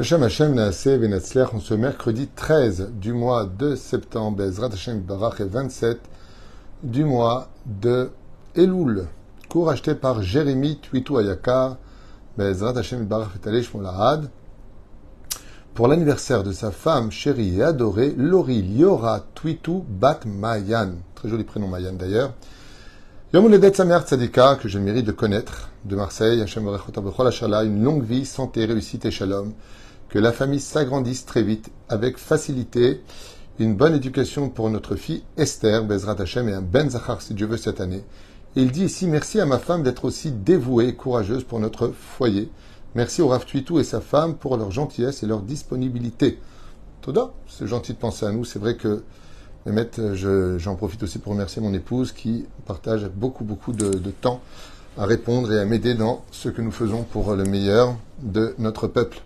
Hashem Hashem Naase Venatzler, en ce mercredi 13 du mois de septembre, Bezrat Hashem Barach et 27 du mois de Elul, cours acheté par Jérémy Tuitou Ayakar, Bezrat Hashem Barach et pour l'anniversaire de sa femme chérie et adorée, Lori Liora Tuitou Bat Mayan, très joli prénom Mayan d'ailleurs, Yom Uledet Samer que je mérite de connaître, de Marseille, Hashem une longue vie, santé, réussite et shalom, que la famille s'agrandisse très vite, avec facilité, une bonne éducation pour notre fille Esther, Bezrat Hashem, et un Ben Zachar, si Dieu veut, cette année. il dit ici, merci à ma femme d'être aussi dévouée et courageuse pour notre foyer. Merci au Rav Tuitou et sa femme pour leur gentillesse et leur disponibilité. Toda, c'est gentil de penser à nous. C'est vrai que Mehmet, j'en profite aussi pour remercier mon épouse qui partage beaucoup, beaucoup de, temps à répondre et à m'aider dans ce que nous faisons pour le meilleur de notre peuple.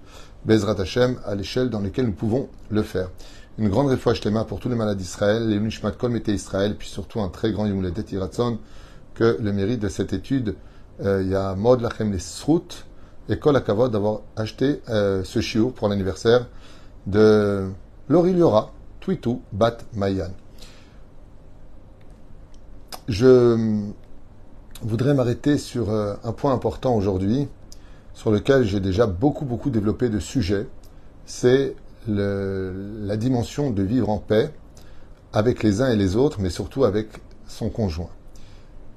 Bezrat Hashem, à l'échelle dans laquelle nous pouvons le faire. Une grande réfoua shtema pour tous les malades d'Israël, les Nishmat Kol Israël, puis surtout un très grand Yumuledet Iratson, que le mérite de cette étude, euh, il y a Mod Lachem les Srout et Kol Akavod d'avoir acheté euh, ce chiot pour l'anniversaire de Lori Liora, Twitou Bat Mayan. Je voudrais m'arrêter sur euh, un point important aujourd'hui, sur lequel j'ai déjà beaucoup, beaucoup développé de sujets. C'est la dimension de vivre en paix avec les uns et les autres, mais surtout avec son conjoint.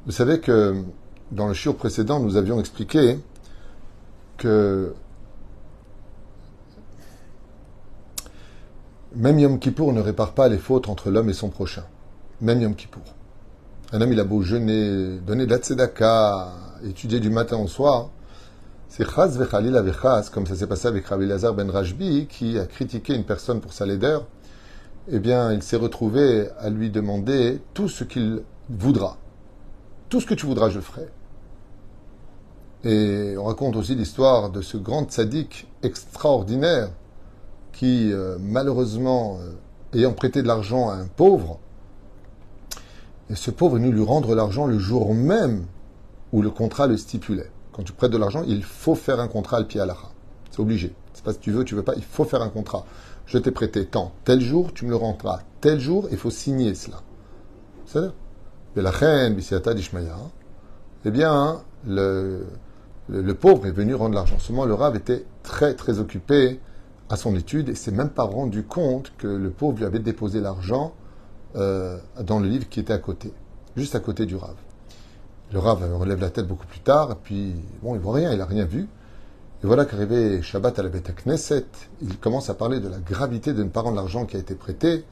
Vous savez que dans le shiur précédent, nous avions expliqué que Même Yom Kippour ne répare pas les fautes entre l'homme et son prochain. Même Yom Kippour. Un homme, il a beau jeûner, donner de la tzedaka, étudier du matin au soir. C'est Chaz vechalil avechaz, comme ça s'est passé avec Rabbi Lazar ben Rajbi, qui a critiqué une personne pour sa laideur. Eh bien, il s'est retrouvé à lui demander tout ce qu'il voudra. Tout ce que tu voudras, je ferai. Et on raconte aussi l'histoire de ce grand tzaddik extraordinaire qui, euh, malheureusement, euh, ayant prêté de l'argent à un pauvre, et ce pauvre est venu lui rendre l'argent le jour même où le contrat le stipulait. Quand tu prêtes de l'argent, il faut faire un contrat al à C'est obligé. C'est pas si tu veux, tu veux pas, il faut faire un contrat. Je t'ai prêté tant, tel jour, tu me le rendras. Tel jour, il faut signer cela. C'est-à-dire, la eh bien, le, pauvre est venu rendre l'argent. Seulement, le rave était très, très occupé à son étude et s'est même pas rendu compte que le pauvre lui avait déposé l'argent euh, dans le livre qui était à côté, juste à côté du Rav. Le Rav relève la tête beaucoup plus tard, et puis bon, il voit rien, il a rien vu. Et voilà qu'arrivé Shabbat à la Beth Knesset, il commence à parler de la gravité de ne pas rendre l'argent qui a été prêté,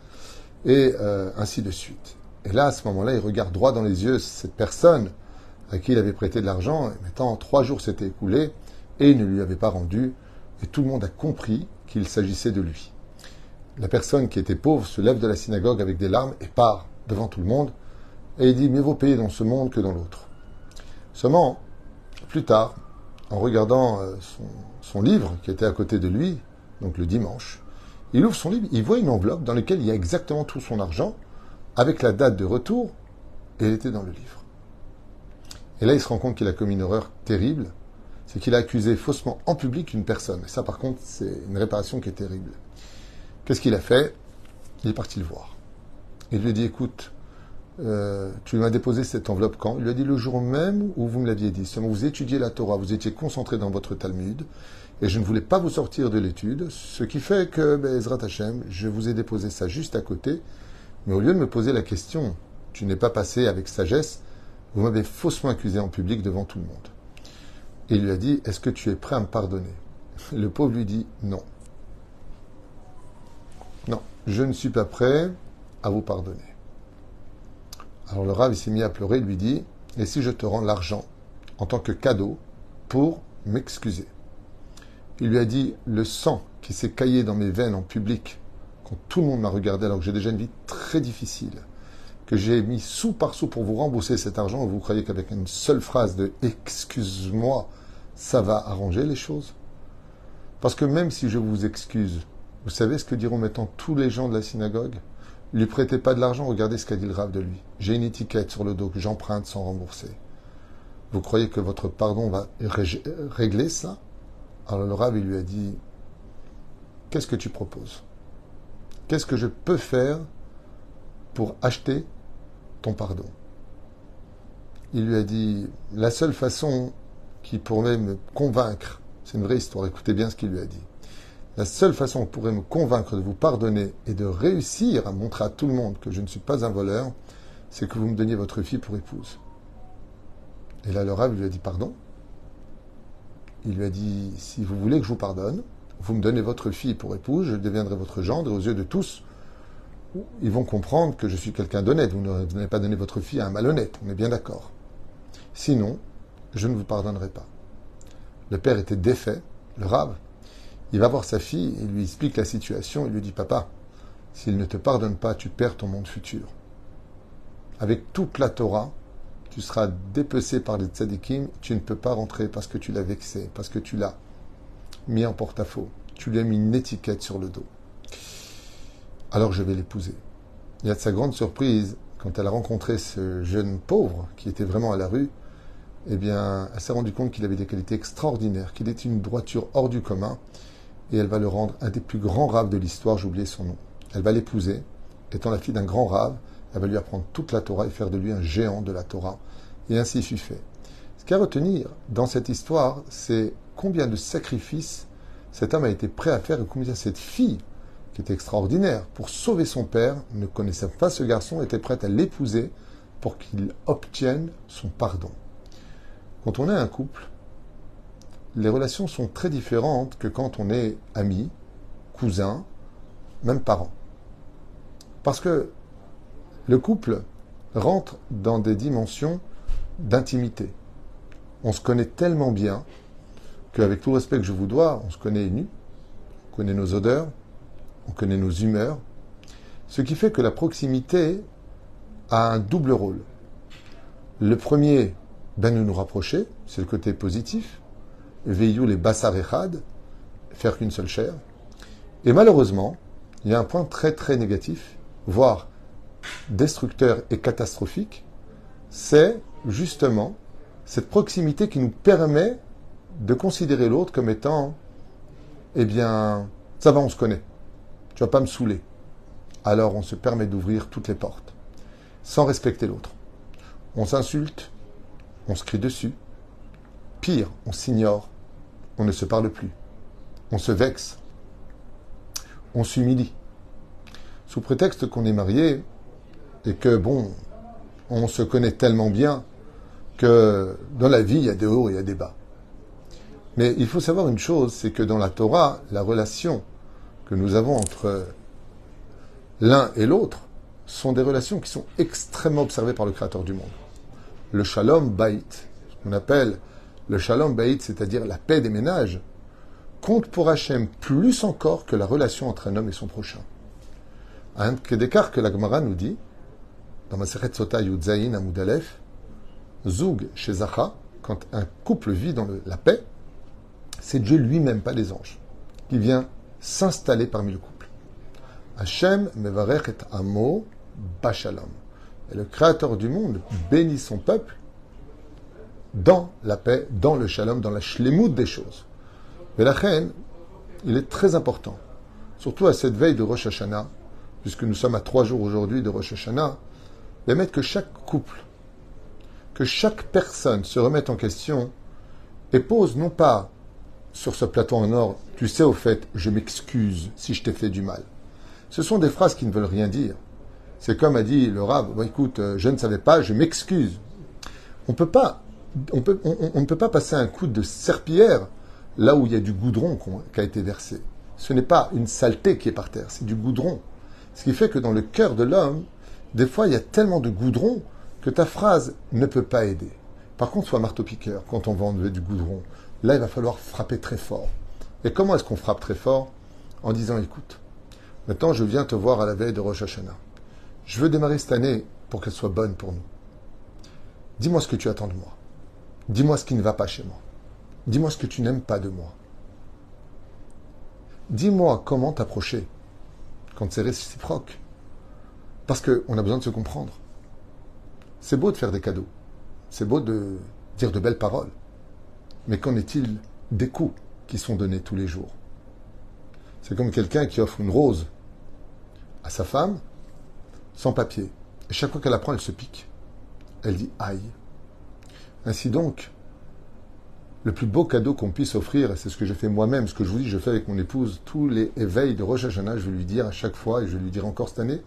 et euh, ainsi de suite. Et là, à ce moment-là, il regarde droit dans les yeux cette personne à qui il avait prêté de l'argent, et maintenant trois jours s'étaient écoulés, et il ne lui avait pas rendu, et tout le monde a compris qu'il s'agissait de lui. La personne qui était pauvre se lève de la synagogue avec des larmes et part devant tout le monde, et il dit Mieux vaut payer dans ce monde que dans l'autre. Seulement, plus tard, en regardant euh, son, livre qui était à côté de lui, donc le dimanche, il ouvre son livre, il voit une enveloppe dans laquelle il y a exactement tout son argent, avec la date de retour, et elle était dans le livre. Et là, il se rend compte qu'il a commis une erreur terrible, c'est qu'il a accusé faussement en public une personne. Et ça, par contre, c'est une réparation qui est terrible. Qu'est-ce qu'il a fait? Il est parti le voir. Il lui dit, écoute, euh, tu m'as déposé cette enveloppe quand? Il lui a dit le jour même où vous me l'aviez dit. Seulement vous étudiez la Torah, vous étiez concentré dans votre Talmud, et je ne voulais pas vous sortir de l'étude, ce qui fait que, ben, Ezrat Hashem, je vous ai déposé ça juste à côté, mais au lieu de me poser la question, tu n'es pas passé avec sagesse, vous m'avez faussement accusé en public devant tout le monde. Et il lui a dit, est-ce que tu es prêt à me pardonner? Le pauvre lui dit, non. Non, je ne suis pas prêt à vous pardonner. Alors le rave s'est mis à pleurer, lui dit, et si je te rends l'argent en tant que cadeau pour m'excuser? Il lui a dit, le sang qui s'est caillé dans mes veines en public, quand tout le monde m'a regardé alors que j'ai déjà une vie très difficile, que j'ai mis sous par sous pour vous rembourser cet argent, vous croyez qu'avec une seule phrase de excuse-moi, ça va arranger les choses? Parce que même si je vous excuse, vous savez ce que diront maintenant tous les gens de la synagogue? Lui prêtez pas de l'argent, regardez ce qu'a dit le rave de lui. J'ai une étiquette sur le dos que j'emprunte sans rembourser. Vous croyez que votre pardon va régler ça? Alors le rave, il lui a dit, qu'est-ce que tu proposes? Qu'est-ce que je peux faire pour acheter ton pardon? Il lui a dit, la seule façon qui pourrait me convaincre, c'est une vraie histoire, écoutez bien ce qu'il lui a dit. La seule façon qui pourrait me convaincre de vous pardonner et de réussir à montrer à tout le monde que je ne suis pas un voleur, c'est que vous me donniez votre fille pour épouse. Et là, le rave lui a dit pardon. Il lui a dit si vous voulez que je vous pardonne, vous me donnez votre fille pour épouse, je deviendrai votre gendre, et aux yeux de tous, ils vont comprendre que je suis quelqu'un d'honnête. Vous n'avez pas donné votre fille à un malhonnête, on est bien d'accord. Sinon, je ne vous pardonnerai pas. Le père était défait, le rave. Il va voir sa fille, il lui explique la situation, il lui dit Papa, s'il ne te pardonne pas, tu perds ton monde futur. Avec toute la Torah, tu seras dépecé par les tzadikim, tu ne peux pas rentrer parce que tu l'as vexé, parce que tu l'as mis en porte-à-faux. Tu lui as mis une étiquette sur le dos. Alors je vais l'épouser. Il y a de sa grande surprise, quand elle a rencontré ce jeune pauvre qui était vraiment à la rue, eh bien, elle s'est rendue compte qu'il avait des qualités extraordinaires, qu'il était une droiture hors du commun, et elle va le rendre un des plus grands raves de l'histoire, j'ai oublié son nom. Elle va l'épouser, étant la fille d'un grand rave, elle va lui apprendre toute la Torah et faire de lui un géant de la Torah. Et ainsi fut fait. Ce qu'il y a à retenir dans cette histoire, c'est combien de sacrifices cet homme a été prêt à faire et combien cette fille, qui était extraordinaire, pour sauver son père, ne connaissait pas ce garçon, était prête à l'épouser pour qu'il obtienne son pardon. Quand on est un couple, les relations sont très différentes que quand on est ami, cousin, même parent. Parce que le couple rentre dans des dimensions d'intimité. On se connaît tellement bien qu'avec tout le respect que je vous dois, on se connaît nu, on connaît nos odeurs, on connaît nos humeurs, ce qui fait que la proximité a un double rôle. Le premier, ben nous nous rapprocher, c'est le côté positif, veillou les bassarechad, faire qu'une seule chair. Et malheureusement, il y a un point très très négatif, voire destructeur et catastrophique, c'est justement cette proximité qui nous permet de considérer l'autre comme étant, eh bien, ça va, on se connaît. Tu vas pas me saouler. Alors on se permet d'ouvrir toutes les portes, sans respecter l'autre. On s'insulte, on se crie dessus. Pire, on s'ignore, on ne se parle plus. On se vexe, on s'humilie. Sous prétexte qu'on est marié, et que, bon, on se connaît tellement bien que dans la vie, il y a des hauts et il des bas. Mais il faut savoir une chose, c'est que dans la Torah, la relation que nous avons entre l'un et l'autre sont des relations qui sont extrêmement observées par le Créateur du monde. Le shalom bait, ce qu'on appelle le shalom bait, c'est-à-dire la paix des ménages, compte pour Hachem plus encore que la relation entre un homme et son prochain. Un d'écart que la Gemara nous dit, dans ma Sota Yudzaïn Amoudalef, Zoug chez Zacha, quand un couple vit dans la paix, c'est Dieu lui-même, pas les anges, qui vient s'installer parmi le couple. Hachem mevarech et amo bashalom. Et le Créateur du monde bénit son peuple dans la paix, dans le shalom, dans la shlemut des choses. Mais la reine, il est très important, surtout à cette veille de Rosh Hashanah, puisque nous sommes à trois jours aujourd'hui de Rosh Hashanah, mettre que chaque couple, que chaque personne se remette en question et pose non pas sur ce plateau en or, tu sais au fait, je m'excuse si je t'ai fait du mal. Ce sont des phrases qui ne veulent rien dire. C'est comme a dit le rab, écoute, euh, je ne savais pas, je m'excuse. On peut pas, on, ne peut pas passer un coup de serpillière là où il y a du goudron qui a été versé. Ce n'est pas une saleté qui est par terre, c'est du goudron. Ce qui fait que dans le cœur de l'homme, des fois, il y a tellement de goudron que ta phrase ne peut pas aider. Par contre, sois marteau-piqueur quand on va enlever du goudron. Là, il va falloir frapper très fort. Et comment est-ce qu'on frappe très fort En disant, écoute, maintenant je viens te voir à la veille de Rosh Hashanah. Je veux démarrer cette année pour qu'elle soit bonne pour nous. Dis-moi ce que tu attends de moi. Dis-moi ce qui ne va pas chez moi. Dis-moi ce que tu n'aimes pas de moi. Dis-moi comment t'approcher quand c'est réciproque. Parce qu'on a besoin de se comprendre. C'est beau de faire des cadeaux. C'est beau de dire de belles paroles. Mais qu'en est-il des coups qui sont donnés tous les jours? C'est comme quelqu'un qui offre une rose à sa femme sans papier. Et chaque fois qu'elle la prend, elle se pique. Elle dit aïe. Ainsi donc, le plus beau cadeau qu'on puisse offrir, et c'est ce que j'ai fait moi-même, ce que je vous dis, je fais avec mon épouse, tous les éveils de Rosh Hashanah, je vais lui dire à chaque fois, et je vais lui dire encore cette année,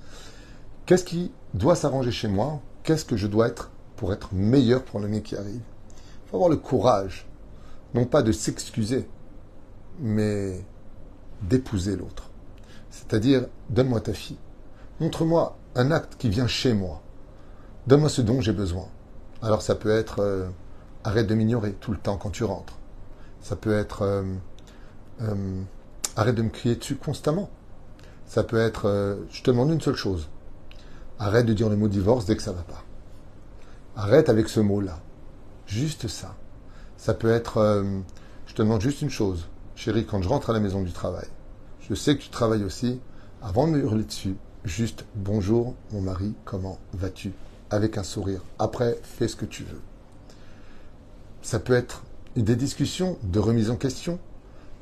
qu'est-ce qui doit s'arranger chez moi Qu'est-ce que je dois être pour être meilleur pour l'année qui arrive? Il faut avoir le courage, non pas de s'excuser, mais d'épouser l'autre. C'est-à-dire, donne-moi ta fille. Montre-moi un acte qui vient chez moi. Donne-moi ce dont j'ai besoin. Alors ça peut être euh, arrête de m'ignorer tout le temps quand tu rentres. Ça peut être euh, euh, arrête de me crier dessus constamment. Ça peut être je te demande une seule chose. Arrête de dire le mot divorce dès que ça va pas. Arrête avec ce mot-là. Juste ça. Ça peut être je te demande juste une chose. Chérie, quand je rentre à la maison du travail, je sais que tu travailles aussi. Avant de me hurler dessus, juste bonjour mon mari, comment vas-tu? Avec un sourire. Après, fais ce que tu veux. Ça peut être des discussions de remise en question.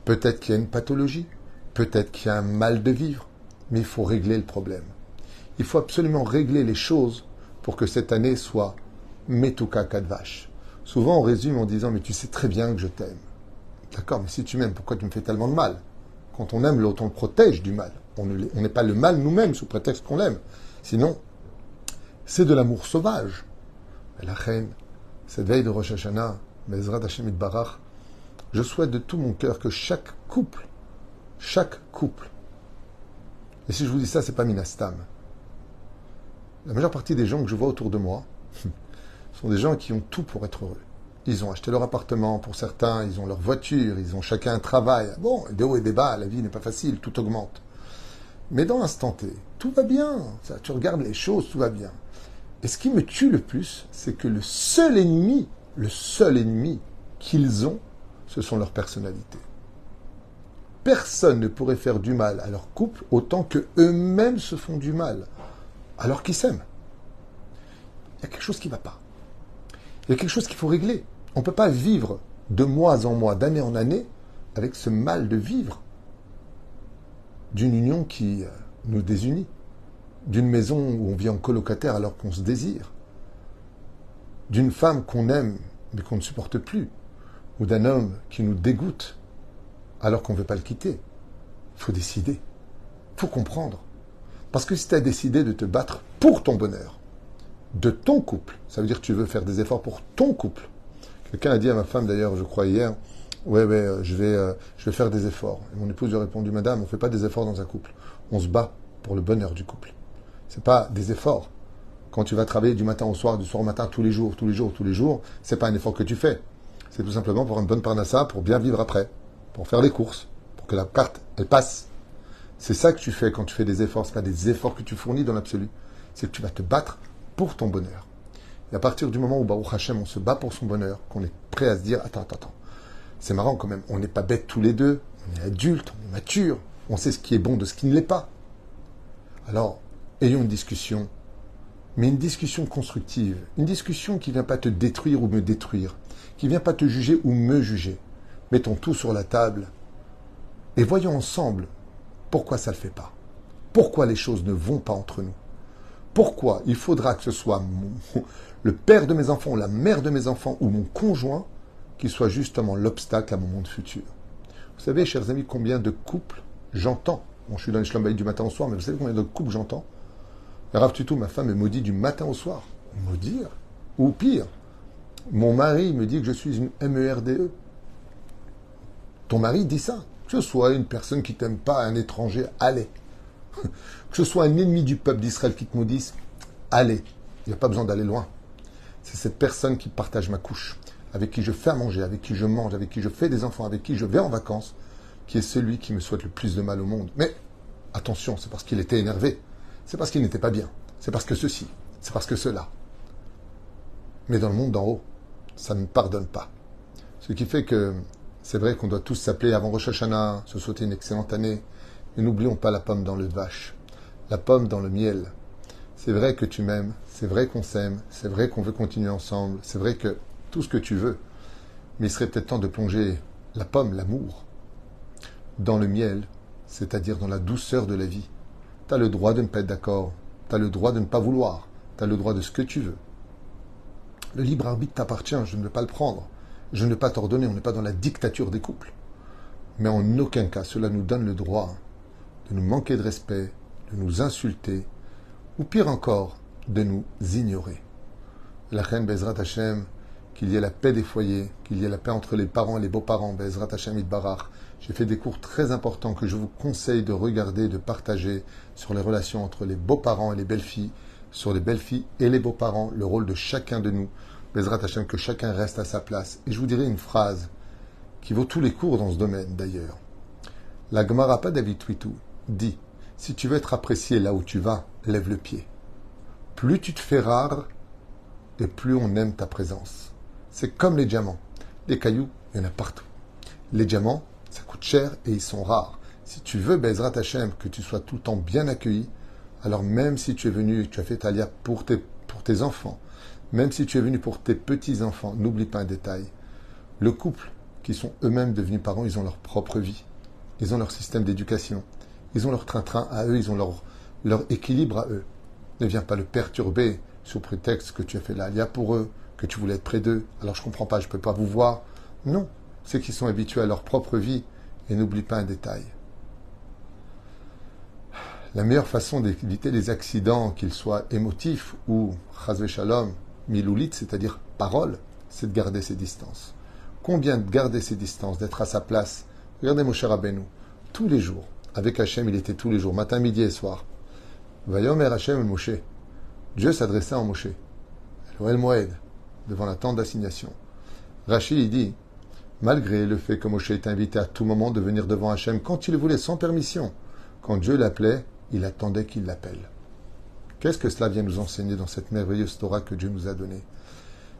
Peut-être qu'il y a une pathologie. Peut-être qu'il y a un mal de vivre. Mais il faut régler le problème. Il faut absolument régler les choses pour que cette année soit Metuka Kadvash. Souvent, on résume en disant Mais tu sais très bien que je t'aime. D'accord, mais si tu m'aimes, pourquoi tu me fais tellement de mal? Quand on aime l'autre, on le protège du mal. On n'est pas le mal nous-mêmes sous prétexte qu'on l'aime. Sinon, c'est de l'amour sauvage. La reine, cette veille de Rosh Hashanah, Bezrat Hashem Barach, je souhaite de tout mon cœur que chaque couple, chaque couple, et si je vous dis ça, c'est pas minastam. La majeure partie des gens que je vois autour de moi sont des gens qui ont tout pour être heureux. Ils ont acheté leur appartement pour certains, ils ont leur voiture, ils ont chacun un travail. Bon, des hauts et des bas, la vie n'est pas facile, tout augmente. Mais dans l'instant T, tout va bien. Ça, tu regardes les choses, tout va bien. Et ce qui me tue le plus, c'est que le seul ennemi, le seul ennemi qu'ils ont, ce sont leurs personnalités. Personne ne pourrait faire du mal à leur couple autant que eux-mêmes se font du mal, alors qu'ils s'aiment. Il y a quelque chose qui ne va pas. Il y a quelque chose qu'il faut régler. On ne peut pas vivre de mois en mois, d'année en année, avec ce mal de vivre d'une union qui euh, nous désunit, d'une maison où on vit en colocataire alors qu'on se désire, d'une femme qu'on aime mais qu'on ne supporte plus, ou d'un homme qui nous dégoûte alors qu'on ne veut pas le quitter. Il faut décider, il faut comprendre. Parce que si tu as décidé de te battre pour ton bonheur, de ton couple, ça veut dire que tu veux faire des efforts pour ton couple, Quelqu'un a dit à ma femme, d'ailleurs, je crois hier, ouais, ouais, euh, je vais, euh, je vais faire des efforts. Et mon épouse lui a répondu, Madame, on ne fait pas des efforts dans un couple. On se bat pour le bonheur du couple. C'est pas des efforts. Quand tu vas travailler du matin au soir, du soir au matin, tous les jours, tous les jours, tous les jours, c'est pas un effort que tu fais. C'est tout simplement pour une bonne parnassa, pour bien vivre après, pour faire les courses, pour que la carte, elle passe. C'est ça que tu fais quand tu fais des efforts. C'est pas des efforts que tu fournis dans l'absolu. C'est que tu vas te battre pour ton bonheur. Et à partir du moment où Baruch Hashem, on se bat pour son bonheur, qu'on est prêt à se dire, attends, attends, attends, c'est marrant quand même, on n'est pas bêtes tous les deux, on est adultes, on est matures, on sait ce qui est bon de ce qui ne l'est pas. Alors, ayons une discussion, mais une discussion constructive, une discussion qui ne vient pas te détruire ou me détruire, qui ne vient pas te juger ou me juger. Mettons tout sur la table et voyons ensemble pourquoi ça ne le fait pas. Pourquoi les choses ne vont pas entre nous. Pourquoi il faudra que ce soit le père de mes enfants la mère de mes enfants ou mon conjoint qui soit justement l'obstacle à mon monde futur. Vous savez, chers amis, combien de couples j'entends Bon, je suis dans les schlambaïs du matin au soir, mais vous savez combien de couples j'entends Rav Tuto, ma femme, me maudit du matin au soir. Maudire? Ou pire, mon mari me dit que je suis une MERDE. E. Ton mari dit ça. Que ce soit une personne qui t'aime pas, un étranger, allez. Que ce soit un ennemi du peuple d'Israël qui te maudisse, allez. Il n'y a pas besoin d'aller loin c'est cette personne qui partage ma couche, avec qui je fais à manger, avec qui je mange, avec qui je fais des enfants, avec qui je vais en vacances, qui est celui qui me souhaite le plus de mal au monde. Mais attention, c'est parce qu'il était énervé, c'est parce qu'il n'était pas bien, c'est parce que ceci, c'est parce que cela. Mais dans le monde d'en haut, ça ne pardonne pas. Ce qui fait que c'est vrai qu'on doit tous s'appeler avant Rosh Hashanah, se souhaiter une excellente année, mais n'oublions pas la pomme dans le vache, la pomme dans le miel, c'est vrai que tu m'aimes, c'est vrai qu'on s'aime, c'est vrai qu'on veut continuer ensemble, c'est vrai que tout ce que tu veux, mais il serait peut-être temps de plonger la pomme, l'amour, dans le miel, c'est-à-dire dans la douceur de la vie. Tu as le droit de ne pas être d'accord, tu as le droit de ne pas vouloir, tu as le droit de ce que tu veux. Le libre arbitre t'appartient, je ne veux pas le prendre. Je ne veux pas t'ordonner, on n'est pas dans la dictature des couples. Mais en aucun cas cela nous donne le droit de nous manquer de respect, de nous insulter, ou pire encore, de nous ignorer. La reine Bezrat Hashem, qu'il y ait la paix des foyers, qu'il y ait la paix entre les parents et les beaux-parents, Bezrat Hashem Barach. J'ai fait des cours très importants que je vous conseille de regarder, de partager sur les relations entre les beaux-parents et les belles-filles, sur les belles-filles et les beaux-parents, le rôle de chacun de nous. Bezrat Hashem, que chacun reste à sa place. Et je vous dirai une phrase qui vaut tous les cours dans ce domaine d'ailleurs. La Gemara pas David Twitou dit Si tu veux être apprécié là où tu vas, lève le pied. Plus tu te fais rare, et plus on aime ta présence. C'est comme les diamants. Les cailloux, il y en a partout. Les diamants, ça coûte cher et ils sont rares. Si tu veux, Bezrat Hashem, que tu sois tout le temps bien accueilli, alors même si tu es venu tu as fait ta lia pour tes, pour tes enfants, même si tu es venu pour tes petits-enfants, n'oublie pas un détail. Le couple, qui sont eux-mêmes devenus parents, ils ont leur propre vie. Ils ont leur système d'éducation. Ils ont leur train-train à eux, ils ont leur, leur équilibre à eux. Ne viens pas le perturber sous prétexte que tu as fait la lia pour eux, que tu voulais être près d'eux. Alors je comprends pas, je peux pas vous voir. Non, c'est qu'ils sont habitués à leur propre vie et n'oublie pas un détail. La meilleure façon d'éviter les accidents, qu'ils soient émotifs ou chazve shalom, miloulit, c'est-à-dire parole, c'est de garder ses distances. Combien de garder ses distances, d'être à sa place? Regardez mon cher Rabbeinu, tous les jours, avec Hachem, il était tous les jours, matin, midi et soir. Vayomer Hachem Moshe. Dieu s'adressait en Moshe. Moed, devant la tente d'assignation. Rachid dit, malgré le fait que Moshe était invité à tout moment de venir devant Hachem quand il voulait, sans permission, quand Dieu l'appelait, il attendait qu'il l'appelle. Qu'est-ce que cela vient nous enseigner dans cette merveilleuse Torah que Dieu nous a donnée?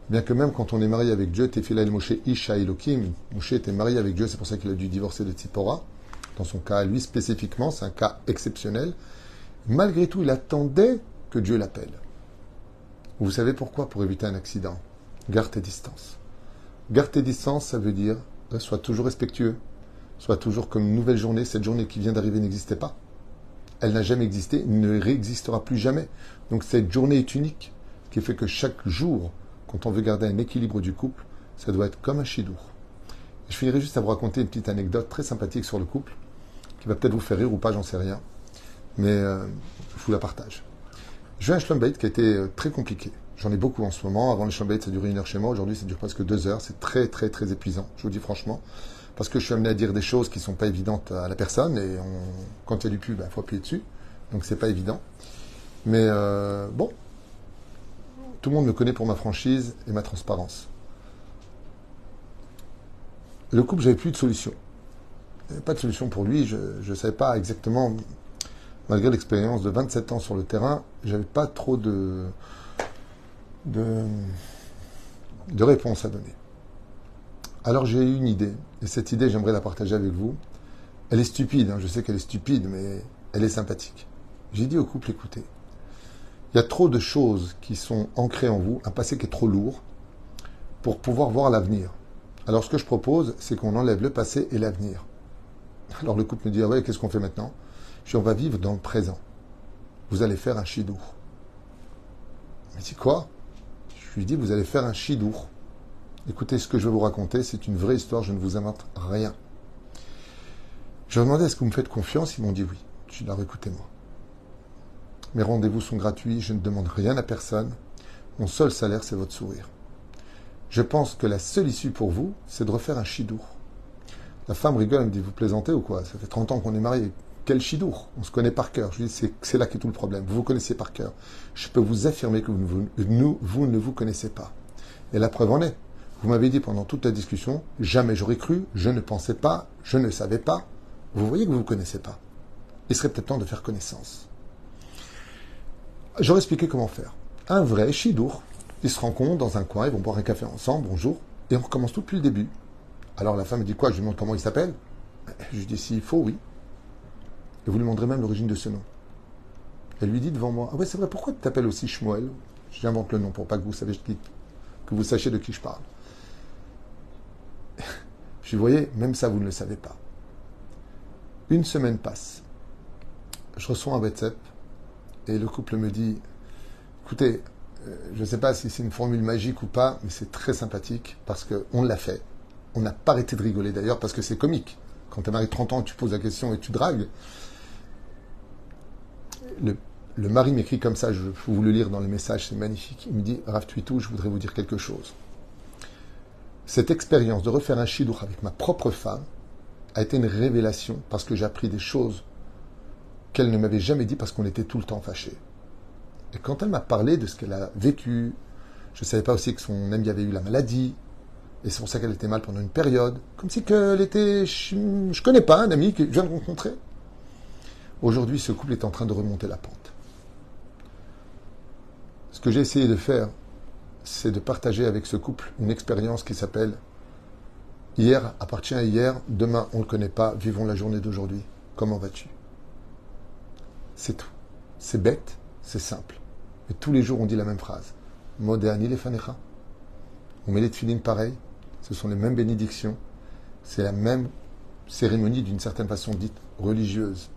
Bien que même quand on est marié avec Dieu, Tefila el Moshe Isha Elohim, Moshe était marié avec Dieu, c'est pour ça qu'il a dû divorcer de Tzipora. Dans son cas, lui spécifiquement, c'est un cas exceptionnel. Malgré tout, il attendait que Dieu l'appelle. Vous savez pourquoi Pour éviter un accident? Garde tes distances. Garde tes distances, ça veut dire euh, sois toujours respectueux. Sois toujours comme une nouvelle journée. Cette journée qui vient d'arriver n'existait pas. Elle n'a jamais existé, ne réexistera plus jamais. Donc cette journée est unique, ce qui fait que chaque jour, quand on veut garder un équilibre du couple, ça doit être comme un chidour. Je finirai juste à vous raconter une petite anecdote très sympathique sur le couple, qui va peut-être vous faire rire ou pas, j'en sais rien, mais euh, je vous la partage. J'ai un schlumbait qui a été euh, très compliqué. J'en ai beaucoup en ce moment. Avant le schlumbait, ça durait une heure chez moi. Aujourd'hui, ça dure presque deux heures. C'est très, très, très épuisant. Je vous dis franchement. Parce que je suis amené à dire des choses qui ne sont pas évidentes à la personne. Et quand il y a du pub, il ben, faut appuyer dessus. Donc, c'est pas évident. Mais euh, bon. Tout le monde me connaît pour ma franchise et ma transparence. Le couple, j'avais plus de solution. Pas de solution pour lui. Je ne savais pas exactement malgré l'expérience de 27 ans sur le terrain, j'avais pas trop de, de, réponses à donner. Alors j'ai eu une idée, et cette idée, j'aimerais la partager avec vous. Elle est stupide, hein, je sais qu'elle est stupide, mais elle est sympathique. J'ai dit au couple, écoutez, il y a trop de choses qui sont ancrées en vous, un passé qui est trop lourd, pour pouvoir voir l'avenir. Alors ce que je propose, c'est qu'on enlève le passé et l'avenir. Alors le couple me dit, ah ouais, qu'est-ce qu'on fait maintenant? On va vivre dans le présent. Vous allez faire un chidour. Mais c'est quoi? Je lui dis, vous allez faire un chidour. Écoutez, ce que je vais vous raconter, c'est une vraie histoire, je ne vous invente rien. Je leur ai demandé, est-ce que vous me faites confiance? Ils m'ont dit oui. Je alors écoutez-moi. Mes rendez-vous sont gratuits, je ne demande rien à personne. Mon seul salaire, c'est votre sourire. Je pense que la seule issue pour vous, c'est de refaire un chidour. La femme rigole, elle me dit, vous plaisantez ou quoi? Ça fait 30 ans qu'on est mariés. Quel chidour On se connaît par cœur. Je dis, c'est là qu'est tout le problème. Vous vous connaissez par cœur. Je peux vous affirmer que vous, nous, vous ne vous connaissez pas. Et la preuve en est. Vous m'avez dit pendant toute la discussion, jamais j'aurais cru, je ne pensais pas, je ne savais pas. Vous voyez que vous ne vous connaissez pas. Il serait peut-être temps de faire connaissance. J'aurais expliqué comment faire. Un vrai chidour. Ils se rencontrent dans un coin, ils vont boire un café ensemble, bonjour, et on recommence tout depuis le début. Alors la femme me dit quoi Je lui demande comment il s'appelle. Je lui dis s'il faut, oui. Et vous lui demanderez même l'origine de ce nom. Elle lui dit devant moi Ah ouais, c'est vrai, pourquoi tu t'appelles aussi Shmuel? J'invente le nom pour pas que vous, sachiez que vous sachiez de qui je parle. Je lui voyez, même ça, vous ne le savez pas. Une semaine passe. Je reçois un WhatsApp et le couple me dit écoutez, euh, je ne sais pas si c'est une formule magique ou pas, mais c'est très sympathique parce qu'on l'a fait. On n'a pas arrêté de rigoler d'ailleurs parce que c'est comique. Quand tu marié 30 ans, tu poses la question et tu dragues. Le, mari m'écrit comme ça, je vais vous le lire dans le message, c'est magnifique. Il me dit Rav Tuitou, je voudrais vous dire quelque chose. Cette expérience de refaire un chidour avec ma propre femme a été une révélation parce que j'ai appris des choses qu'elle ne m'avait jamais dit parce qu'on était tout le temps fâchés. Et quand elle m'a parlé de ce qu'elle a vécu, je ne savais pas aussi que son ami avait eu la maladie, et c'est pour ça qu'elle était mal pendant une période, comme si qu'elle était... Je ne connais pas un ami que je viens de rencontrer. Aujourd'hui, ce couple est en train de remonter la pente. Ce que j'ai essayé de faire, c'est de partager avec ce couple une expérience qui s'appelle Hier appartient à hier, demain on ne le connaît pas, vivons la journée d'aujourd'hui. Comment vas-tu? C'est tout. C'est bête, c'est simple. Et tous les jours, on dit la même phrase. Moderni les fanecha. On met les tefilines pareil. Ce sont les mêmes bénédictions. C'est la même cérémonie d'une certaine façon dite religieuse.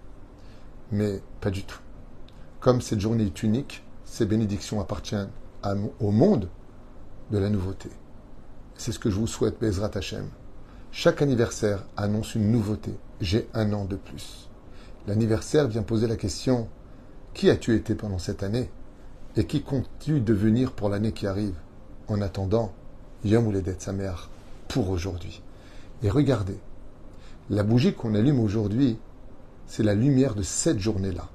Mais pas du tout. Comme cette journée est unique, ces bénédictions appartiennent au monde de la nouveauté. C'est ce que je vous souhaite, Bezrat Hashem. Chaque anniversaire annonce une nouveauté. J'ai un an de plus. L'anniversaire vient poser la question qui as-tu été pendant cette année? Et qui comptes-tu devenir pour l'année qui arrive? En attendant, Yom sa mère, pour aujourd'hui. Et regardez, la bougie qu'on allume aujourd'hui, c'est la lumière de cette journée-là.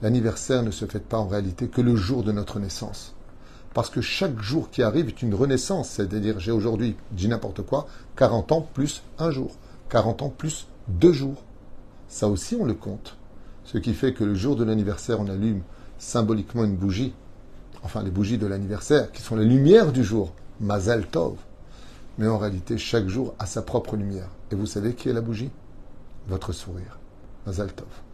L'anniversaire ne se fête pas en réalité que le jour de notre naissance. Parce que chaque jour qui arrive est une renaissance, c'est-à-dire j'ai aujourd'hui, dis n'importe quoi, 40 ans plus un jour, 40 ans plus deux jours. Ça aussi on le compte. Ce qui fait que le jour de l'anniversaire, on allume symboliquement une bougie, enfin les bougies de l'anniversaire, qui sont les lumières du jour, Mazal Tov. Mais en réalité, chaque jour a sa propre lumière. Et vous savez qui est la bougie? Votre sourire. Mazal Tov.